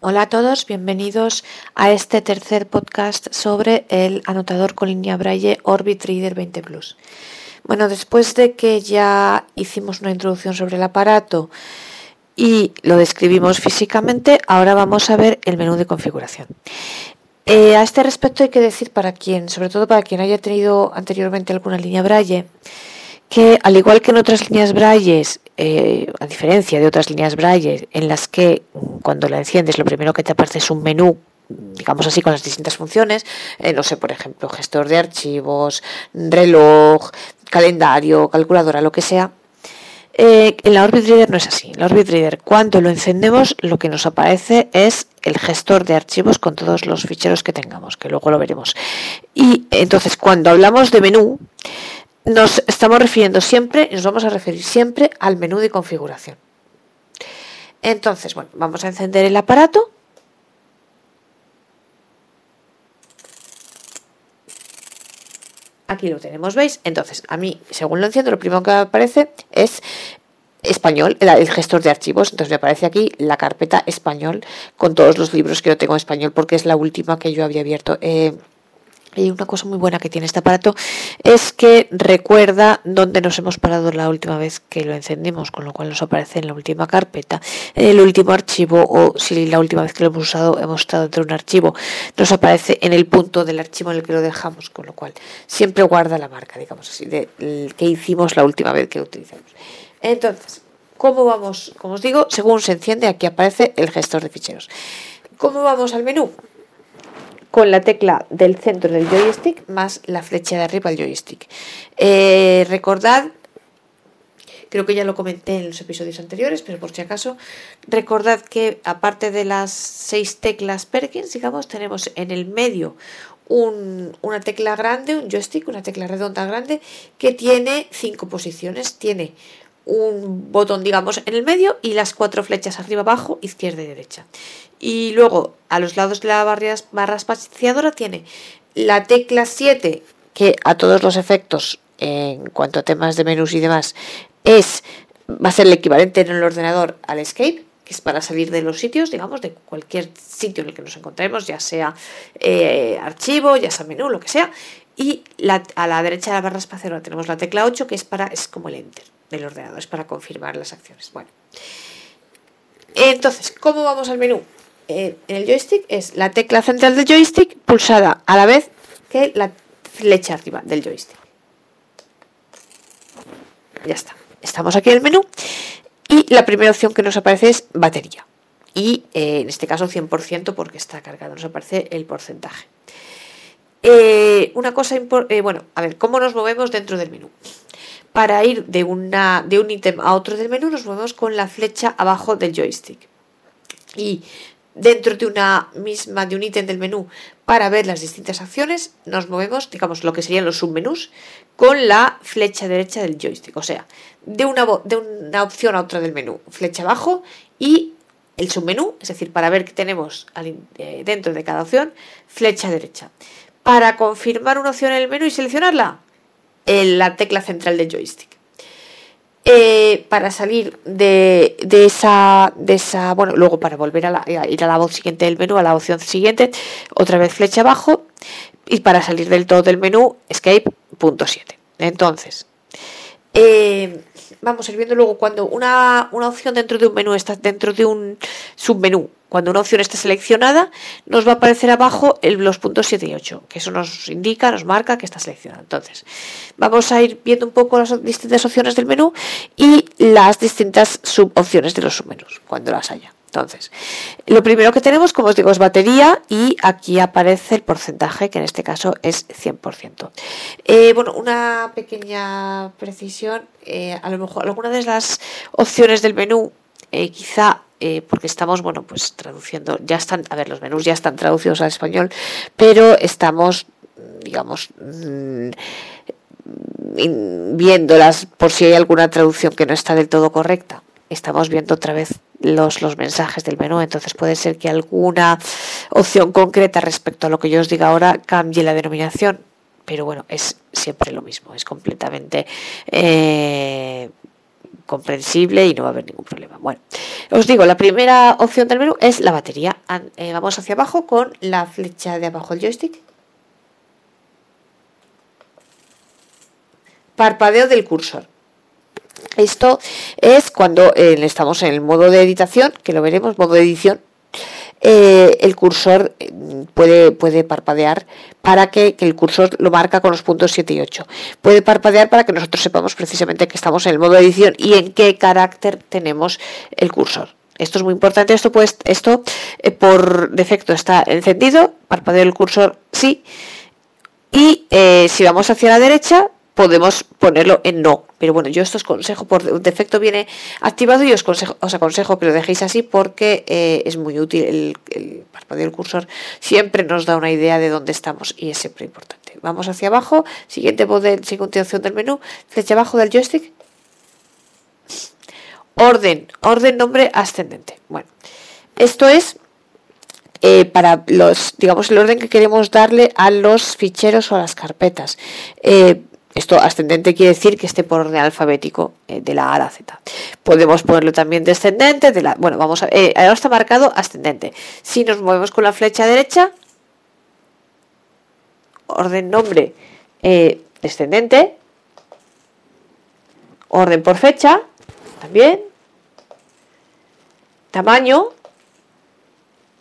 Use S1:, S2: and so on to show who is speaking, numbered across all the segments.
S1: Hola a todos, bienvenidos a este tercer podcast sobre el anotador con línea Braille Orbit Reader 20 Plus. Bueno, después de que ya hicimos una introducción sobre el aparato y lo describimos físicamente, ahora vamos a ver el menú de configuración. Eh, a este respecto hay que decir para quien, sobre todo para quien haya tenido anteriormente alguna línea Braille, que al igual que en otras líneas Braille, eh, a diferencia de otras líneas Braille en las que cuando la enciendes lo primero que te aparece es un menú digamos así, con las distintas funciones, eh, no sé, por ejemplo, gestor de archivos, reloj, calendario, calculadora, lo que sea. Eh, en la Orbit Reader no es así. En la Orbit Reader, cuando lo encendemos, lo que nos aparece es el gestor de archivos con todos los ficheros que tengamos, que luego lo veremos. Y entonces, cuando hablamos de menú, nos estamos refiriendo siempre, nos vamos a referir siempre al menú de configuración. Entonces, bueno, vamos a encender el aparato. Aquí lo tenemos, ¿veis? Entonces, a mí, según lo enciendo, lo primero que aparece es español, el, gestor de archivos. Entonces me aparece aquí la carpeta español con todos los libros que yo tengo en español porque es la última que yo había abierto. Eh, y una cosa muy buena que tiene este aparato es que recuerda dónde nos hemos parado la última vez que lo encendimos, con lo cual nos aparece en la última carpeta, en el último archivo o si la última vez que lo hemos usado hemos estado dentro de un archivo, nos aparece en el punto del archivo en el que lo dejamos, con lo cual siempre guarda la marca, digamos así, de que hicimos la última vez que lo utilizamos. Entonces, ¿cómo vamos? Como os digo, según se enciende, aquí aparece el gestor de ficheros. ¿Cómo vamos al menú? Con la tecla del centro del joystick más la flecha de arriba del joystick. Eh, recordad, creo que ya lo comenté en los episodios anteriores, pero por si acaso, recordad que aparte de las seis teclas Perkins, digamos, tenemos en el medio una tecla grande, un joystick, una tecla redonda grande, que tiene cinco posiciones. Tiene un botón, digamos, en el medio y las cuatro flechas arriba, abajo, izquierda y derecha. Y luego, a los lados de la barra, barra espaciadora tiene la tecla 7, que a todos los efectos, en cuanto a temas de menús y demás, es va a ser el equivalente en el ordenador al escape, que es para salir de los sitios, digamos, de cualquier sitio en el que nos encontremos, ya sea eh, archivo, ya sea menú, lo que sea. Y a la derecha de la barra espaciadora tenemos la tecla 8, que es para es como el enter del ordenador, es para confirmar las acciones. Bueno, entonces, ¿cómo vamos al menú? en el joystick es la tecla central del joystick pulsada a la vez que la flecha arriba del joystick. Ya está. Estamos aquí en el menú y la primera opción que nos aparece es batería. Y eh, en este caso 100% porque está cargado, nos aparece el porcentaje. Eh, una cosa importante, eh, bueno, a ver, ¿cómo nos movemos dentro del menú? Para ir de, un ítem a otro del menú nos movemos con la flecha abajo del joystick. Y dentro de una misma, de un ítem del menú para ver las distintas acciones, nos movemos, digamos, lo que serían los submenús, con la flecha derecha del joystick. O sea, de una, de una opción a otra del menú, flecha abajo y el submenú, es decir, para ver qué tenemos eh, dentro de cada opción, flecha derecha. Para confirmar una opción en el menú y seleccionarla, la tecla central del joystick. Eh, para salir de, esa, de esa, bueno, luego para volver a, ir a la voz siguiente del menú, a la opción siguiente, otra vez flecha abajo, y para salir del todo del menú, escape, punto 7. Entonces, eh, vamos a ir viendo luego cuando una, una opción dentro de un menú está dentro de un submenú cuando una opción esté seleccionada, nos va a aparecer abajo los puntos 7 y 8, que eso nos indica, nos marca que está seleccionada. Entonces, vamos a ir viendo un poco las distintas opciones del menú y las distintas subopciones de los submenús, cuando las haya. Entonces, lo primero que tenemos, como os digo, es batería y aquí aparece el porcentaje, que en este caso es 100%. Eh, bueno, una pequeña precisión, eh, a lo mejor alguna de las opciones del menú eh, quizá porque estamos, bueno, pues traduciendo, ya están, a ver, los menús ya están traducidos al español, pero estamos, digamos, mm, viéndolas por si hay alguna traducción que no está del todo correcta. Estamos viendo otra vez los, los mensajes del menú, entonces puede ser que alguna opción concreta respecto a lo que yo os diga ahora cambie la denominación, pero bueno, es siempre lo mismo, es completamente eh, comprensible y no va a haber ningún problema. Bueno, os digo, la primera opción del menú es la batería. Eh, vamos hacia abajo con la flecha de abajo del joystick. Parpadeo del cursor. Esto es cuando eh, estamos en el modo de editación, que lo veremos, modo de edición, eh, el cursor mm, puede, puede parpadear para que, el cursor lo marca con los puntos 7 y 8. Puede parpadear para que nosotros sepamos precisamente que estamos en el modo de edición y en qué carácter tenemos el cursor. Esto es muy importante. Esto, pues, esto eh, por defecto está encendido. Parpadeo el cursor sí. Y si vamos hacia la derecha, podemos ponerlo en no. Pero bueno, yo esto os consejo, por defecto viene activado y os, os aconsejo que lo dejéis así porque eh, es muy útil. El, el parpadeo del cursor siempre nos da una idea de dónde estamos y es siempre importante. Vamos hacia abajo, siguiente, siguiente opción del menú, flecha abajo del joystick. Orden, orden, nombre ascendente. Bueno, esto es eh, para los, digamos, el orden que queremos darle a los ficheros o a las carpetas. Eh, esto ascendente quiere decir que esté por orden alfabético eh, de la A a la Z. Podemos ponerlo también descendente, de la, bueno, vamos a eh, ahora está marcado ascendente. Si nos movemos con la flecha derecha, orden nombre eh, descendente, orden por fecha, también, tamaño,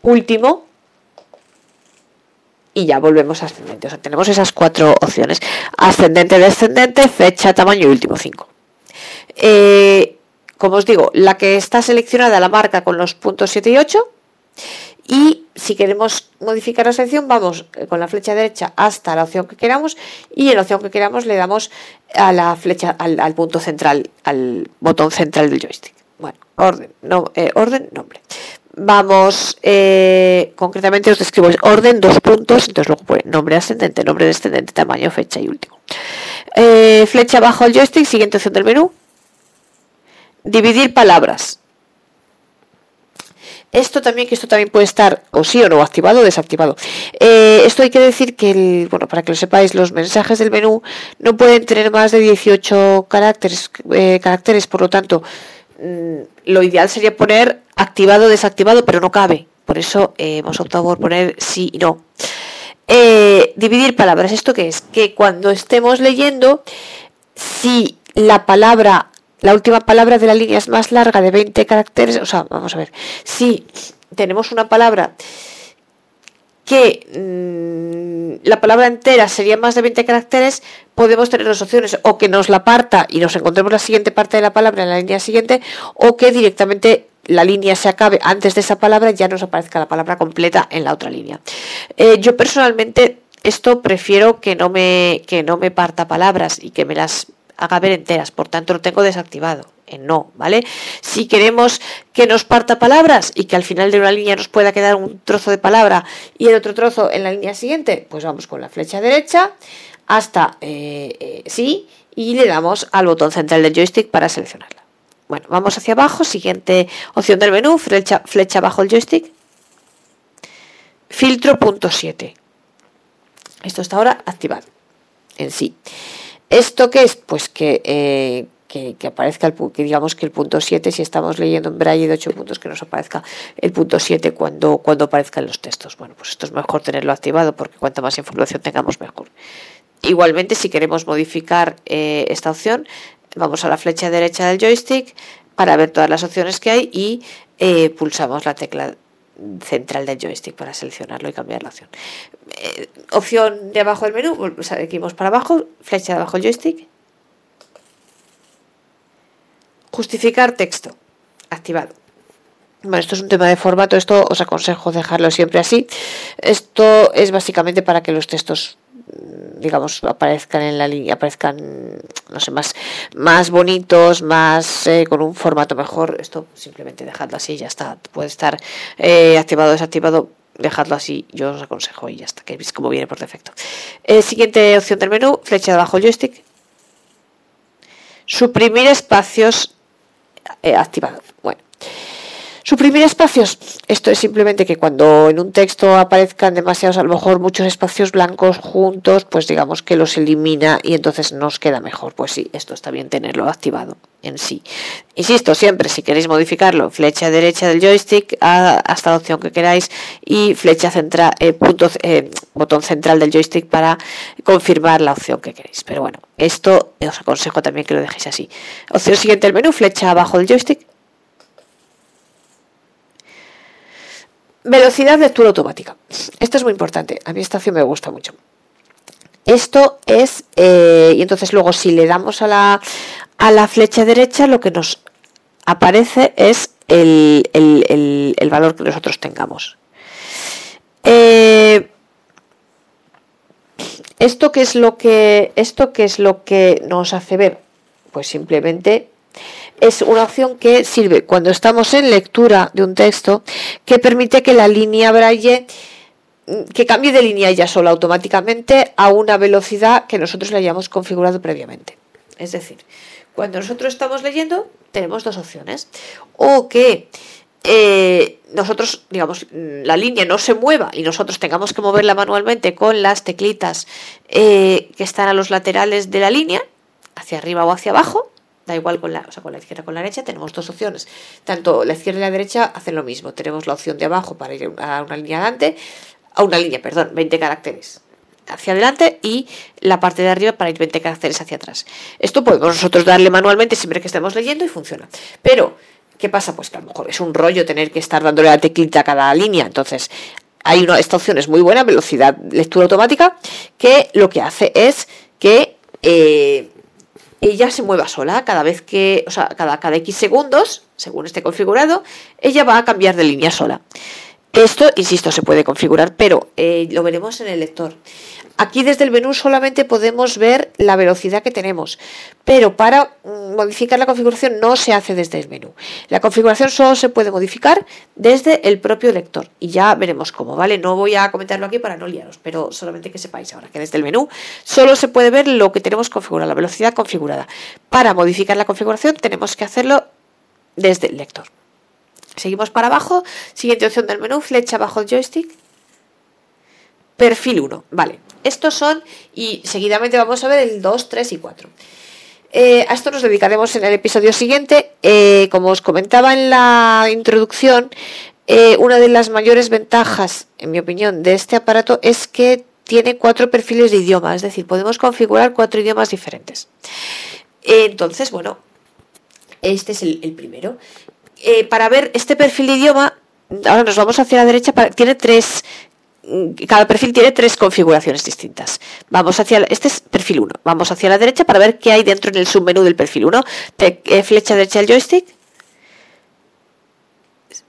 S1: último, y ya volvemos a ascendente. O sea, tenemos esas cuatro opciones. Ascendente, descendente, fecha, tamaño y último cinco. Eh, como os digo, la que está seleccionada la marca con los puntos 7 y 8. Y si queremos modificar la sección, vamos con la flecha derecha hasta la opción que queramos y en la opción que queramos le damos a la flecha, al, punto central, al botón central del joystick. Bueno, orden, no, eh, orden, nombre vamos, eh, concretamente os describo orden, dos puntos, entonces luego pone nombre ascendente, nombre descendente, tamaño, fecha y último. Eh, flecha abajo el joystick, siguiente opción del menú. Dividir palabras. Esto también, que esto también puede estar o sí o no activado o desactivado. Eh, esto hay que decir que, bueno, para que lo sepáis, los mensajes del menú no pueden tener más de 18 caracteres, caracteres por lo tanto, mm, lo ideal sería poner activado, desactivado, pero no cabe. Por eso eh, hemos optado por poner sí y no. Eh, dividir palabras. ¿Esto qué es? Que cuando estemos leyendo, si la palabra, la última palabra de la línea es más larga de 20 caracteres, o sea, vamos a ver, si tenemos una palabra que mm, la palabra entera sería más de 20 caracteres, podemos tener dos opciones, o que nos la parta y nos encontremos la siguiente parte de la palabra en la línea siguiente, o que directamente la línea se acabe antes de esa palabra, ya nos aparezca la palabra completa en la otra línea. Eh, yo personalmente esto prefiero que no me que no me parta palabras y que me las haga ver enteras, por tanto lo tengo desactivado en no, ¿vale? Si queremos que nos parta palabras y que al final de una línea nos pueda quedar un trozo de palabra y el otro trozo en la línea siguiente, pues vamos con la flecha derecha hasta eh, eh, sí y le damos al botón central del joystick para seleccionarla. Bueno, vamos hacia abajo, siguiente opción del menú, flecha, flecha abajo el joystick. Filtro punto 7. Esto está ahora activado en sí. ¿Esto qué es? Pues que, eh, que, aparezca el que digamos que el punto 7, si estamos leyendo en braille de 8 puntos, que nos aparezca el punto 7 cuando, cuando aparezcan los textos. Bueno, pues esto es mejor tenerlo activado porque cuanta más información tengamos mejor. Igualmente, si queremos modificar eh, esta opción, vamos a la flecha derecha del joystick para ver todas las opciones que hay y eh, pulsamos la tecla central del joystick para seleccionarlo y cambiar la opción. Eh, opción de abajo del menú, seguimos para abajo, flecha de abajo el joystick. Justificar texto, activado. Bueno, esto es un tema de formato, esto os aconsejo dejarlo siempre así. Esto es básicamente para que los textos digamos, aparezcan en la línea, aparezcan, no sé, más, más bonitos, más eh, con un formato mejor. Esto simplemente dejadlo así, ya está. Puede estar eh, activado o desactivado, dejadlo así, yo os aconsejo y ya está, que veis cómo viene por defecto. Eh, siguiente opción del menú, flecha de abajo joystick. Suprimir espacios activado. Bueno. Suprimir espacios. Esto es simplemente que cuando en un texto aparezcan demasiados, a lo mejor muchos espacios blancos juntos, pues digamos que los elimina y entonces nos queda mejor. Pues sí, esto está bien tenerlo activado en sí. Insisto, siempre si queréis modificarlo, flecha derecha del joystick hasta la opción que queráis y flecha central, eh, eh, botón central del joystick para confirmar la opción que queréis. Pero bueno, esto os aconsejo también que lo dejéis así. Opción siguiente del menú, flecha abajo del joystick Velocidad de lectura automática. Esto es muy importante. A mí esta opción me gusta mucho. Esto es, eh, y entonces luego si le damos a la, a la flecha derecha, lo que nos aparece es el, valor que nosotros tengamos. Eh, ¿Esto qué es lo que esto qué es lo que nos hace ver? Pues simplemente es una opción que sirve cuando estamos en lectura de un texto que permite que la línea braille mm, que cambie de línea ya sola automáticamente a una velocidad que nosotros le hayamos configurado previamente. Es decir, cuando nosotros estamos leyendo tenemos dos opciones. O que eh, nosotros, digamos, la línea no se mueva y nosotros tengamos que moverla manualmente con las teclitas eh, que están a los laterales de la línea, hacia arriba o hacia abajo, da igual con la, o sea, con la izquierda con la derecha, tenemos dos opciones. Tanto la izquierda y la derecha hacen lo mismo. Tenemos la opción de abajo para ir a una línea adelante, a una línea, perdón, 20 caracteres hacia adelante y la parte de arriba para ir 20 caracteres hacia atrás. Esto podemos nosotros darle manualmente siempre que estemos leyendo y funciona. Pero, ¿qué pasa? Pues que a lo mejor es un rollo tener que estar dándole la teclita a cada línea. Entonces, hay una, esta opción es muy buena, velocidad lectura automática, que lo que hace es que eh, ella se mueva sola cada vez que, o sea, cada, cada X segundos, según esté configurado, ella va a cambiar de línea sola. Esto, insisto, se puede configurar, pero eh, lo veremos en el lector. Aquí desde el menú solamente podemos ver la velocidad que tenemos, pero para mm, modificar la configuración no se hace desde el menú. La configuración solo se puede modificar desde el propio lector y ya veremos cómo, ¿vale? No voy a comentarlo aquí para no liaros, pero solamente que sepáis ahora que desde el menú solo se puede ver lo que tenemos configurado, la velocidad configurada. Para modificar la configuración tenemos que hacerlo desde el lector. Seguimos para abajo, siguiente opción del menú, flecha abajo el joystick, perfil 1, vale. Estos son, y seguidamente vamos a ver el 2, 3 y 4. Eh, a esto nos dedicaremos en el episodio siguiente. Eh, como os comentaba en la introducción, eh, una de las mayores ventajas, en mi opinión, de este aparato es que tiene cuatro perfiles de idioma, es decir, podemos configurar cuatro idiomas diferentes. entonces, bueno, este es el primero. Para ver este perfil de idioma, ahora nos vamos hacia la derecha, tiene tres cada perfil tiene tres configuraciones distintas. Vamos hacia este es perfil 1. Vamos hacia la derecha para ver qué hay dentro en el submenú del perfil 1. Eh, flecha derecha del joystick.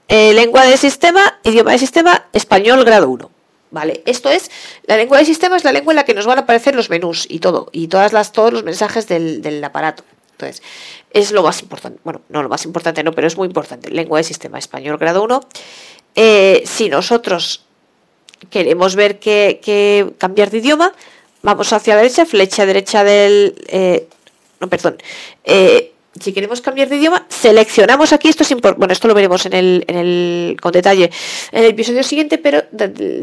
S1: Eh, lengua de sistema, idioma de sistema, español grado 1. Vale, esto es la lengua de sistema es la lengua en la que nos van a aparecer los menús y todo y todas las todos los mensajes del, aparato. Entonces, es lo más importante. Bueno, no lo más importante, no, pero es muy importante. Lengua de sistema español grado 1. Eh, si nosotros queremos ver que, cambiar de idioma, vamos hacia la derecha, flecha derecha del... Eh, no, perdón. Eh, si queremos cambiar de idioma, seleccionamos aquí, esto es importante, bueno, esto lo veremos en el, en el, con detalle en el episodio siguiente, pero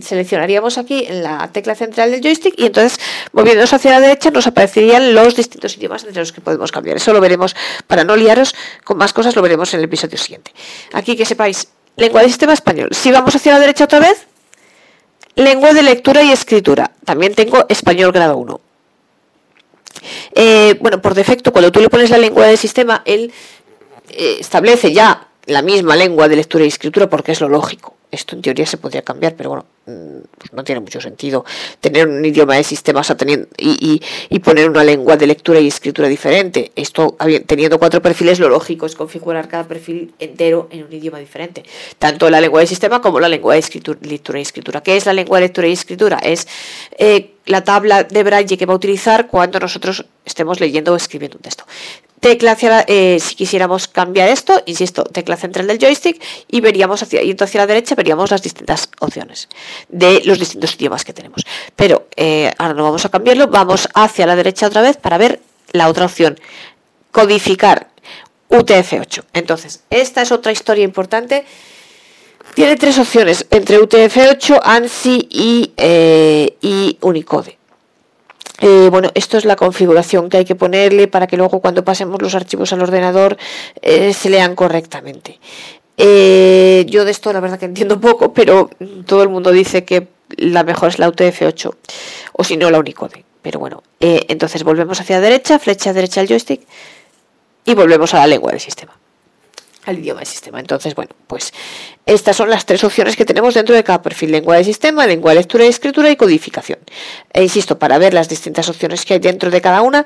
S1: seleccionaríamos aquí en la tecla central del joystick y entonces moviéndonos hacia la derecha nos aparecerían los distintos idiomas entre los que podemos cambiar. Eso lo veremos, para no liaros con más cosas, lo veremos en el episodio siguiente. Aquí que sepáis, lengua de sistema español. Si vamos hacia la derecha otra vez, Lengua de lectura y escritura. También tengo español grado 1. Eh, bueno, por defecto, cuando tú le pones la lengua del sistema, él eh, establece ya la misma lengua de lectura y escritura porque es lo lógico. Esto en teoría se podría cambiar, pero bueno, pues no tiene mucho sentido tener un idioma de sistemas y, y, poner una lengua de lectura y escritura diferente. Esto, teniendo cuatro perfiles, lo lógico es configurar cada perfil entero en un idioma diferente. Tanto la lengua de sistema como la lengua de escritura, lectura y escritura. ¿Qué es la lengua de lectura y escritura? Es eh, la tabla de braille que va a utilizar cuando nosotros estemos leyendo o escribiendo un texto tecla hacia eh, si quisiéramos cambiar esto, insisto, tecla central del joystick y veríamos hacia, y hacia la derecha veríamos las distintas opciones de los distintos idiomas que tenemos. Pero eh, ahora no vamos a cambiarlo, vamos hacia la derecha otra vez para ver la otra opción, codificar UTF-8. Entonces, esta es otra historia importante. Tiene tres opciones entre UTF-8, ANSI y, eh, y Unicode. Eh, bueno, esto es la configuración que hay que ponerle para que luego cuando pasemos los archivos al ordenador eh, se lean correctamente. yo de esto la verdad que entiendo poco, pero todo el mundo dice que la mejor es la UTF-8 o si no la Unicode. Pero bueno, entonces volvemos hacia derecha, flecha derecha al joystick y volvemos a la lengua del sistema al idioma del sistema. Entonces, bueno, pues estas son las tres opciones que tenemos dentro de cada perfil. Lengua de sistema, lengua de lectura y escritura y codificación. E insisto, para ver las distintas opciones que hay dentro de cada una,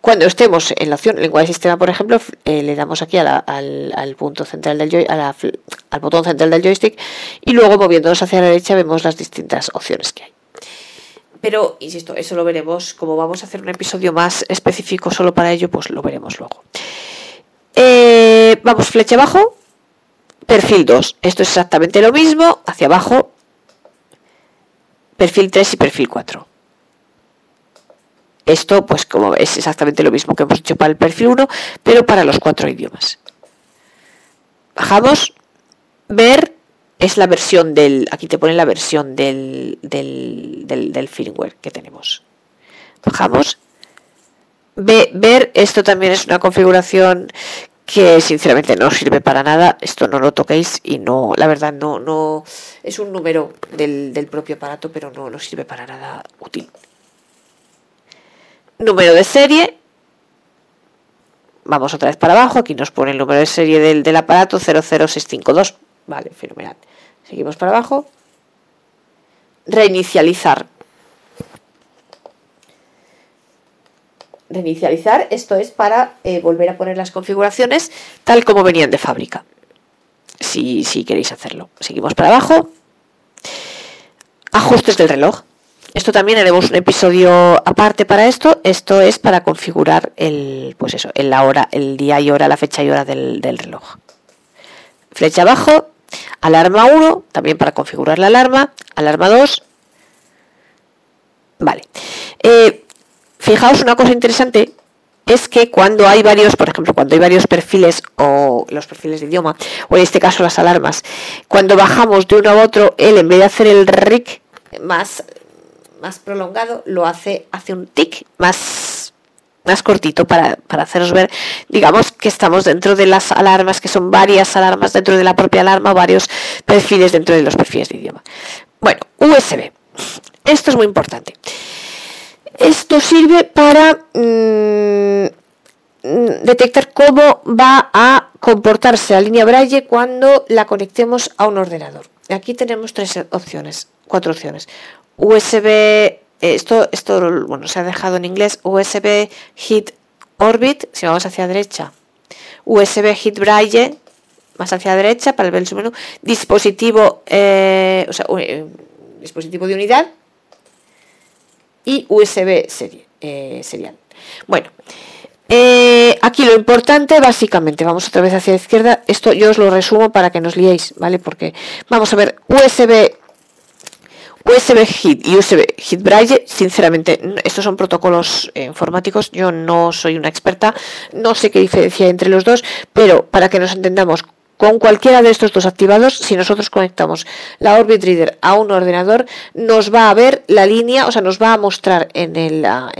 S1: cuando estemos en la opción lengua de sistema, por ejemplo, eh, le damos aquí al, punto central del al botón central del joystick y luego moviéndonos hacia la derecha vemos las distintas opciones que hay. Pero, insisto, eso lo veremos. Como vamos a hacer un episodio más específico solo para ello, pues lo veremos luego. Vamos, flecha abajo, perfil 2. Esto es exactamente lo mismo, hacia abajo, perfil 3 y perfil 4. Esto, pues como es exactamente lo mismo que hemos hecho para el perfil 1, pero para los cuatro idiomas. Bajamos, ver es la versión del, aquí te pone la versión del, del, del firmware que tenemos. Bajamos ver, esto también es una configuración que sinceramente no sirve para nada, esto no lo toquéis y no, la verdad no, no, es un número del, del propio aparato, pero no, no sirve para nada útil. Número de serie, vamos otra vez para abajo, aquí nos pone el número de serie del, del aparato 00652, vale, fenomenal. Seguimos para abajo. Reinicializar. Reinicializar, esto es para eh, volver a poner las configuraciones tal como venían de fábrica. Si, si queréis hacerlo. Seguimos para abajo. Ajustes del reloj. Esto también haremos un episodio aparte para esto. Esto es para configurar el, pues eso, la hora, el día y hora, la fecha y hora del, reloj. Flecha abajo, alarma 1, también para configurar la alarma, alarma 2. Vale. Eh, Fijaos una cosa interesante es que cuando hay varios, por ejemplo, cuando hay varios perfiles o los perfiles de idioma, o en este caso las alarmas, cuando bajamos de uno a otro, él en vez de hacer el RIC más, más prolongado, lo hace, hace un tic más, más cortito para, para haceros ver, digamos, que estamos dentro de las alarmas, que son varias alarmas dentro de la propia alarma, varios perfiles dentro de los perfiles de idioma. Bueno, USB. Esto es muy importante. Esto sirve para mm, detectar cómo va a comportarse la línea Braille cuando la conectemos a un ordenador. Aquí tenemos tres opciones, cuatro opciones. USB, esto, esto bueno, se ha dejado en inglés, USB Hit Orbit, si vamos hacia derecha, USB Hit Braille, más hacia derecha para ver el menú, dispositivo, eh, o sea, eh, dispositivo de unidad, y USB serie, eh, serial. Bueno, eh, aquí lo importante, básicamente, vamos otra vez hacia la izquierda. Esto yo os lo resumo para que nos liéis, ¿vale? Porque vamos a ver, USB, USB HIT y USB HIT Braille, sinceramente, estos son protocolos eh, informáticos. Yo no soy una experta, no sé qué diferencia hay entre los dos, pero para que nos entendamos, con cualquiera de estos dos activados, si nosotros conectamos la Orbit Reader a un ordenador, nos va a ver la línea, o sea, nos va a mostrar en, la,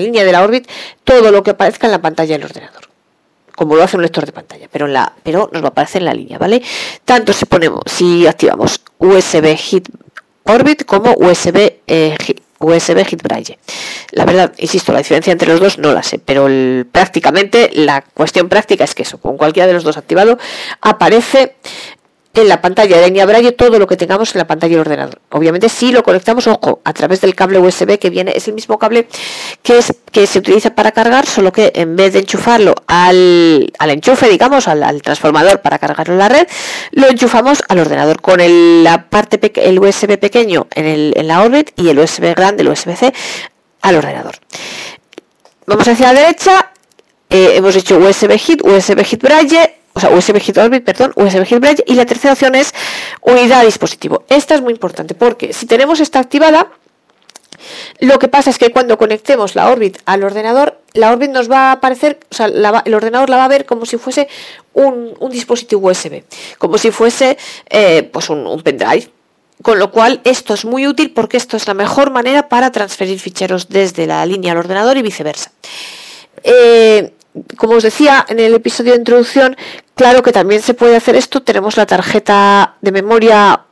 S1: línea de la Orbit todo lo que aparezca en la pantalla del ordenador como lo hace un lector de pantalla, pero, la, pero nos va a aparecer en la línea, ¿vale? Tanto si ponemos, si activamos USB Hit Orbit como USB eh, USB Hit Braille. La verdad, insisto, la diferencia entre los dos no la sé, pero prácticamente la cuestión práctica es que eso, con cualquiera de los dos activado, aparece en la pantalla de Braille todo lo que tengamos en la pantalla del ordenador. Obviamente si lo conectamos, ojo, a través del cable USB que viene, es el mismo cable que, es, que se utiliza para cargar, solo que en vez de enchufarlo al, al enchufe, digamos, al, transformador para cargarlo en la red, lo enchufamos al ordenador con el, la parte el USB pequeño en, el, en la Orbit y el USB grande, el USB-C, al ordenador. Vamos hacia la derecha, eh, hemos hecho USB Hit, USB Hit Braille, o sea, USB Hit Orbit, perdón, USB Hit y la tercera opción es unidad de dispositivo. Esta es muy importante porque si tenemos esta activada, Lo que pasa es que cuando conectemos la Orbit al ordenador, la Orbit nos va a aparecer, o sea, el ordenador la va a ver como si fuese un, dispositivo USB, como si fuese eh, pues un, pendrive. Con lo cual, esto es muy útil porque esto es la mejor manera para transferir ficheros desde la línea al ordenador y viceversa. Eh, como os decía en el episodio de introducción, claro que también se puede hacer esto. Tenemos la tarjeta de memoria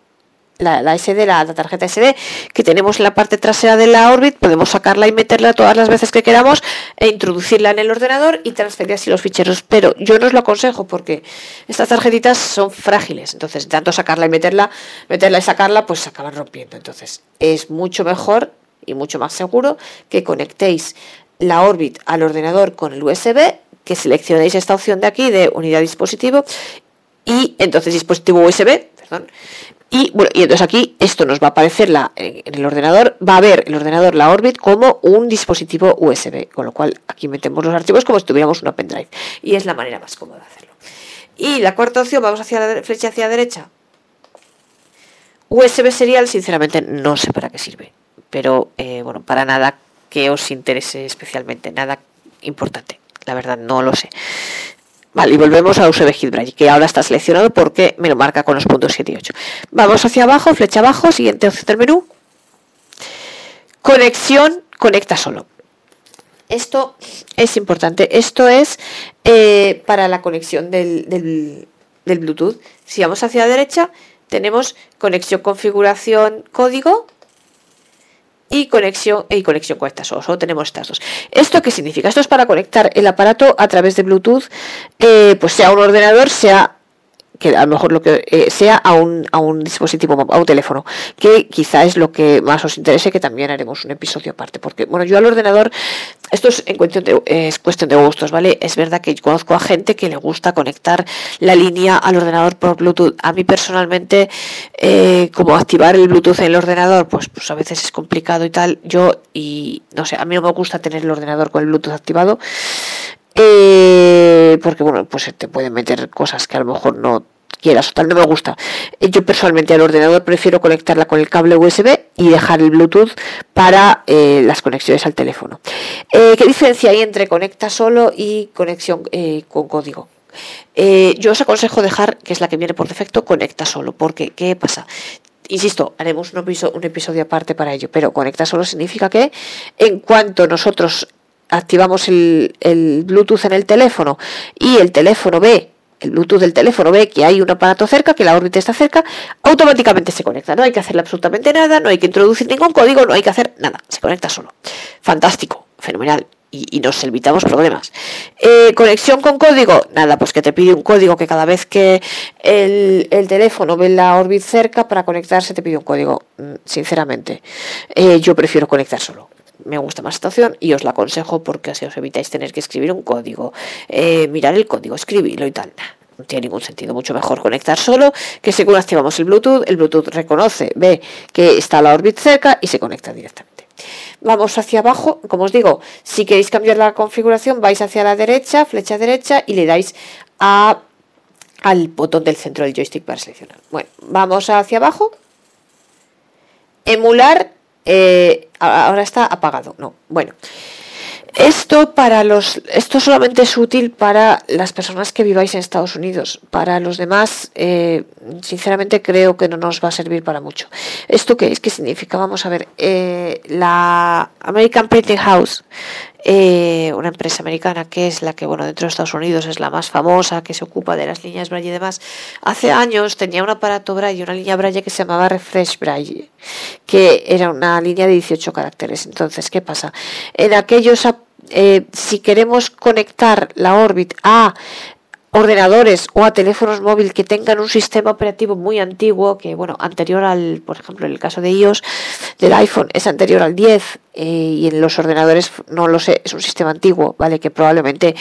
S1: la, SD, la, tarjeta SD que tenemos en la parte trasera de la Orbit, podemos sacarla y meterla todas las veces que queramos e introducirla en el ordenador y transferir así los ficheros. Pero yo no os lo aconsejo porque estas tarjetitas son frágiles, entonces tanto sacarla y meterla, meterla y sacarla, pues se acaban rompiendo. Entonces es mucho mejor y mucho más seguro que conectéis la Orbit al ordenador con el USB, que seleccionéis esta opción de aquí de unidad dispositivo y entonces dispositivo USB, perdón, y bueno, y entonces aquí esto nos va a aparecer la, en el ordenador, va a ver el ordenador la Orbit como un dispositivo USB, con lo cual aquí metemos los archivos como si tuviéramos una pendrive. Y es la manera más cómoda de hacerlo. Y la cuarta opción, vamos hacia la flecha hacia la derecha. USB serial, sinceramente no sé para qué sirve, pero eh, bueno, para nada que os interese especialmente, nada importante, la verdad no lo sé. Vale, y volvemos a Hit que ahora está seleccionado porque me lo marca con los puntos 7 y 8. Vamos hacia abajo, flecha abajo, siguiente opción del menú. Conexión, conecta solo. Esto es importante. Esto es eh, para la conexión del, del Bluetooth. Si vamos hacia la derecha, tenemos conexión, configuración, código y conexión y conexión con estas dos. Solo tenemos estas dos. ¿Esto qué significa? Esto es para conectar el aparato a través de Bluetooth, eh, pues sea un ordenador, sea que a lo mejor lo que eh, sea a un, a un dispositivo, a un teléfono, que quizá es lo que más os interese, que también haremos un episodio aparte, porque bueno, yo al ordenador, esto es, en cuestión de, es cuestión de gustos, ¿vale? Es verdad que conozco a gente que le gusta conectar la línea al ordenador por Bluetooth. A mí personalmente, eh, como activar el Bluetooth en el ordenador, pues, pues a veces es complicado y tal, yo, y no sé, a mí no me gusta tener el ordenador con el Bluetooth activado. Eh, porque bueno, pues te pueden meter cosas que a lo mejor no quieras no me gusta. Eh, yo personalmente al ordenador prefiero conectarla con el cable USB y dejar el Bluetooth para eh, las conexiones al teléfono. ¿Qué diferencia hay entre conecta solo y conexión con código? yo os aconsejo dejar, que es la que viene por defecto, conecta solo, porque ¿qué pasa? Insisto, haremos un episodio, un episodio aparte para ello, pero conecta solo significa que en cuanto nosotros activamos el, el Bluetooth en el teléfono y el teléfono ve el Bluetooth del teléfono ve que hay un aparato cerca, que la órbita está cerca, automáticamente se conecta. No hay que hacerle absolutamente nada, no hay que introducir ningún código, no hay que hacer nada. Se conecta solo. Fantástico, fenomenal. Y, nos evitamos problemas. Eh, conexión con código, nada, pues que te pide un código que cada vez que el, teléfono ve la órbita cerca para conectarse te pide un código. Mm, sinceramente, eh, yo prefiero conectar solo me gusta más esta opción y os la aconsejo porque así os evitáis tener que escribir un código, eh, mirar el código, escribirlo y tal. no tiene ningún sentido, mucho mejor conectar solo que según activamos el Bluetooth, el Bluetooth reconoce, ve que está la órbita cerca y se conecta directamente. Vamos hacia abajo, como os digo, si queréis cambiar la configuración, vais hacia la derecha, flecha derecha y le dais a, al botón del centro del joystick para seleccionar. Bueno, vamos hacia abajo. Emular eh, ahora está apagado. No, bueno. Esto para los, esto solamente es útil para las personas que viváis en Estados Unidos. Para los demás, eh, sinceramente creo que no nos va a servir para mucho. ¿Esto qué es? ¿Qué significa? Vamos a ver. Eh, la American Printing House eh, una empresa americana que es la que, bueno, dentro de Estados Unidos es la más famosa, que se ocupa de las líneas Braille y demás, hace años tenía un aparato Braille, una línea Braille que se llamaba Refresh Braille, que era una línea de 18 caracteres. Entonces, ¿qué pasa? En aquellos, eh, si queremos conectar la Orbit a ordenadores o a teléfonos móviles que tengan un sistema operativo muy antiguo, que bueno, anterior al, por ejemplo, en el caso de iOS, del iPhone, es anterior al 10 eh, y en los ordenadores, no lo sé, es un sistema antiguo, ¿vale? Que probablemente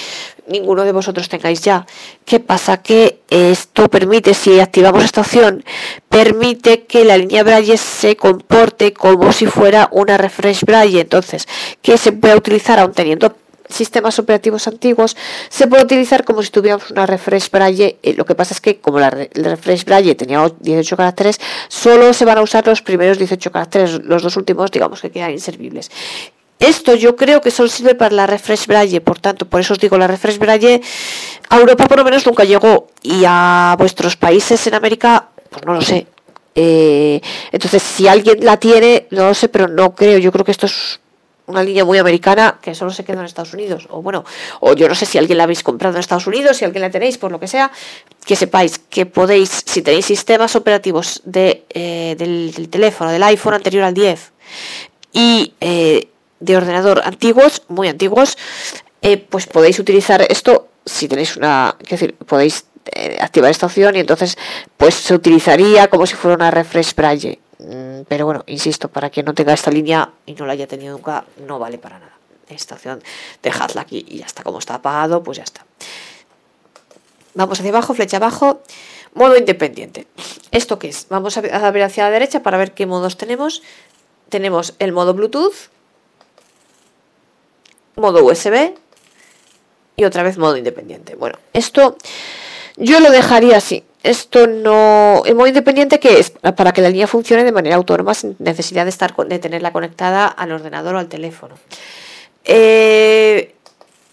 S1: ninguno de vosotros tengáis ya. ¿Qué pasa? Que esto permite, si activamos esta opción, permite que la línea Braille se comporte como si fuera una refresh Braille. Entonces, que se pueda utilizar aún teniendo sistemas operativos antiguos, se puede utilizar como si tuviéramos una refresh braille. Eh, lo que pasa es que como la, refresh braille tenía 18 caracteres, solo se van a usar los primeros 18 caracteres, los dos últimos digamos que quedan inservibles. Esto yo creo que solo sirve para la refresh braille, por tanto, por eso os digo, la refresh braille a Europa por lo menos nunca llegó y a vuestros países en América, pues no lo sé. Eh, entonces, si alguien la tiene, no lo sé, pero no creo. Yo creo que esto es una línea muy americana que solo se queda en Estados Unidos. O bueno, o yo no sé si alguien la habéis comprado en Estados Unidos, si alguien la tenéis, por lo que sea, que sepáis que podéis, si tenéis sistemas operativos de, eh, del, teléfono, del iPhone anterior al 10 y eh, de ordenador antiguos, muy antiguos, eh, pues podéis utilizar esto si tenéis una, es decir, podéis activar esta opción y entonces pues se utilizaría como si fuera una refresh braille pero bueno, insisto, para quien no tenga esta línea y no la haya tenido nunca, no vale para nada. Esta opción, dejadla aquí y ya está. Como está apagado, pues ya está. Vamos hacia abajo, flecha abajo, modo independiente. ¿Esto qué es? Vamos a ver hacia la derecha para ver qué modos tenemos. Tenemos el modo Bluetooth, modo USB y otra vez modo independiente. Bueno, esto yo lo dejaría así. Esto no es muy independiente que es para que la línea funcione de manera autónoma sin necesidad de estar de tenerla conectada al ordenador o al teléfono. Eh,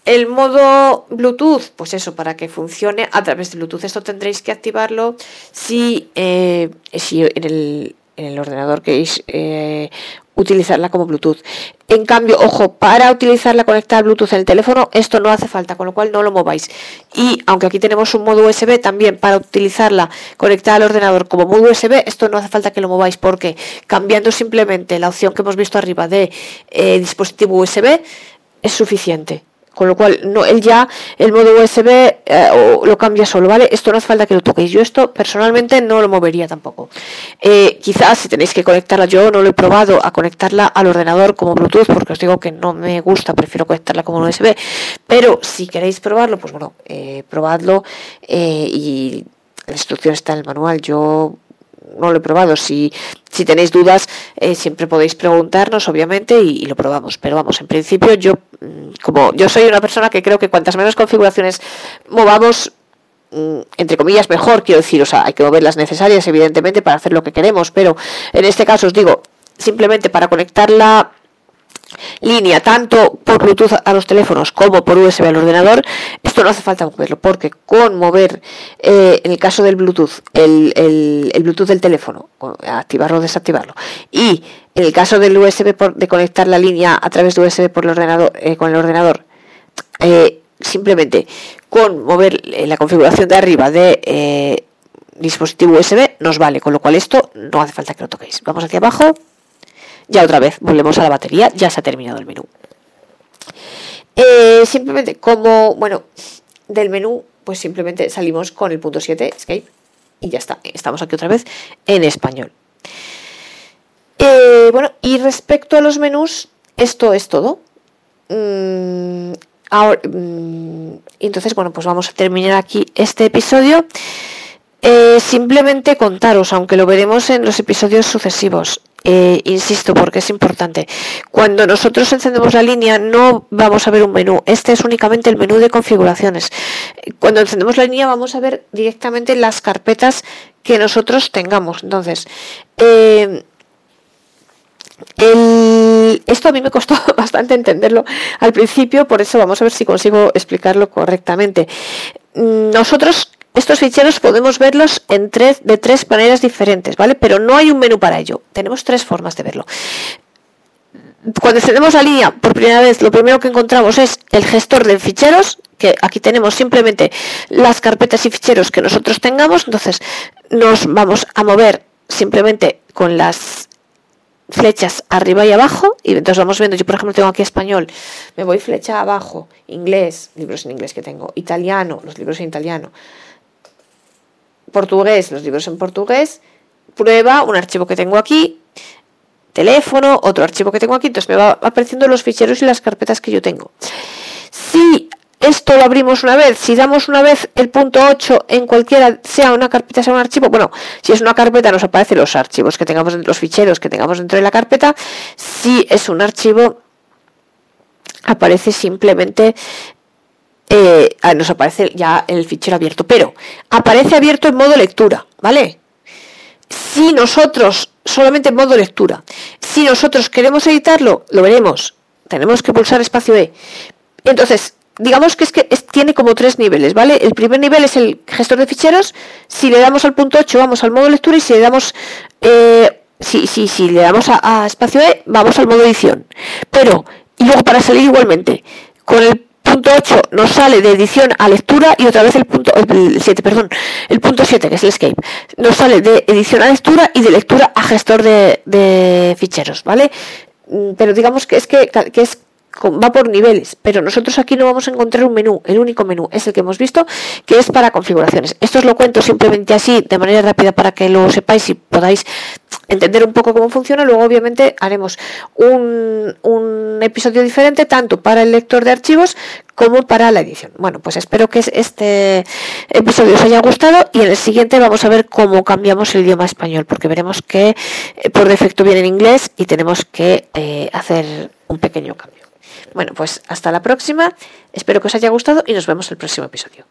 S1: el modo Bluetooth, pues eso, para que funcione a través de Bluetooth. Esto tendréis que activarlo si, eh, si en el, en el ordenador queréis eh, utilizarla como Bluetooth. En cambio, ojo, para utilizarla conectada Bluetooth en el teléfono, esto no hace falta, con lo cual no lo mováis. Y aunque aquí tenemos un modo USB, también para utilizarla conectada al ordenador como modo USB, esto no hace falta que lo mováis porque cambiando simplemente la opción que hemos visto arriba de eh, dispositivo USB es suficiente. Con lo cual, no, él ya, el modo USB eh, lo cambia solo, ¿vale? Esto no hace falta que lo toquéis. Yo esto personalmente no lo movería tampoco. Eh, quizás si tenéis que conectarla, yo no lo he probado a conectarla al ordenador como Bluetooth, porque os digo que no me gusta, prefiero conectarla como USB. Pero si queréis probarlo, pues bueno, eh, probadlo y la instrucción está en el manual. Yo no lo he probado. Si, si tenéis dudas, eh, siempre podéis preguntarnos, obviamente, y, lo probamos. Pero vamos, en principio yo, como yo soy una persona que creo que cuantas menos configuraciones movamos, mm, entre comillas, mejor, quiero decir, o sea, hay que mover las necesarias, evidentemente, para hacer lo que queremos, pero en este caso os digo, simplemente para conectarla línea tanto por Bluetooth a los teléfonos como por USB al ordenador, esto no hace falta moverlo porque con mover, eh, en el caso del Bluetooth, el, el, Bluetooth del teléfono, activarlo o desactivarlo, y en el caso del USB de conectar la línea a través de USB por el ordenador, eh, con el ordenador, eh, simplemente con mover la configuración de arriba de dispositivo USB nos vale, con lo cual esto no hace falta que lo toquéis. Vamos hacia abajo. Ya otra vez, volvemos a la batería, ya se ha terminado el menú. Eh, simplemente como, bueno, del menú, pues simplemente salimos con el punto 7, Escape, y ya está. Estamos aquí otra vez en español. Eh, bueno, y respecto a los menús, esto es todo. Mm, ahora, mm, entonces, bueno, pues vamos a terminar aquí este episodio. Eh, simplemente contaros, aunque lo veremos en los episodios sucesivos, eh, insisto porque es importante. Cuando nosotros encendemos la línea no vamos a ver un menú. Este es únicamente el menú de configuraciones. Cuando encendemos la línea vamos a ver directamente las carpetas que nosotros tengamos. Entonces, eh, esto a mí me costó bastante entenderlo al principio, por eso vamos a ver si consigo explicarlo correctamente. Nosotros estos ficheros podemos verlos de tres maneras diferentes, ¿vale? Pero no hay un menú para ello. Tenemos tres formas de verlo. Cuando encendemos la línea por primera vez, lo primero que encontramos es el gestor de ficheros, que aquí tenemos simplemente las carpetas y ficheros que nosotros tengamos. Entonces nos vamos a mover simplemente con las flechas arriba y abajo y entonces vamos viendo, yo por ejemplo tengo aquí español, me voy flecha abajo, inglés, libros en inglés que tengo, italiano, los libros en italiano, portugués, los libros en portugués, prueba, un archivo que tengo aquí, teléfono, otro archivo que tengo aquí, entonces me va apareciendo los ficheros y las carpetas que yo tengo. Si esto lo abrimos una vez, si damos una vez el punto 8 en cualquiera, sea una carpeta, sea un archivo, bueno, si es una carpeta nos aparecen los archivos que tengamos, los ficheros que tengamos dentro de la carpeta, si es un archivo, aparece simplemente eh, ah, nos aparece ya el fichero abierto, pero aparece abierto en modo lectura, ¿vale? Si nosotros, solamente en modo lectura, si nosotros queremos editarlo, lo veremos, tenemos que pulsar espacio E. Entonces, digamos que es que tiene como tres niveles, ¿vale? El primer nivel es el gestor de ficheros, si le damos al punto 8 vamos al modo lectura y si le damos... Eh, si, si, si le damos a, a espacio E, vamos al modo edición. Pero, y luego para salir igualmente, con el punto 8 nos sale de edición a lectura y otra vez el punto el 7, perdón, el punto 7 que es el escape, nos sale de edición a lectura y de lectura a gestor de, de ficheros, ¿vale? Mm, pero digamos que es que, que es va por niveles, pero nosotros aquí no vamos a encontrar un menú, el único menú es el que hemos visto, que es para configuraciones. Esto os lo cuento simplemente así, de manera rápida, para que lo sepáis y podáis entender un poco cómo funciona. Luego, obviamente, haremos un, episodio diferente, tanto para el lector de archivos como para la edición. Bueno, pues espero que este episodio os haya gustado y en el siguiente vamos a ver cómo cambiamos el idioma español, porque veremos que eh, por defecto viene en inglés y tenemos que eh, hacer un pequeño cambio. Bueno, pues hasta la próxima. Espero que os haya gustado y nos vemos en el próximo episodio.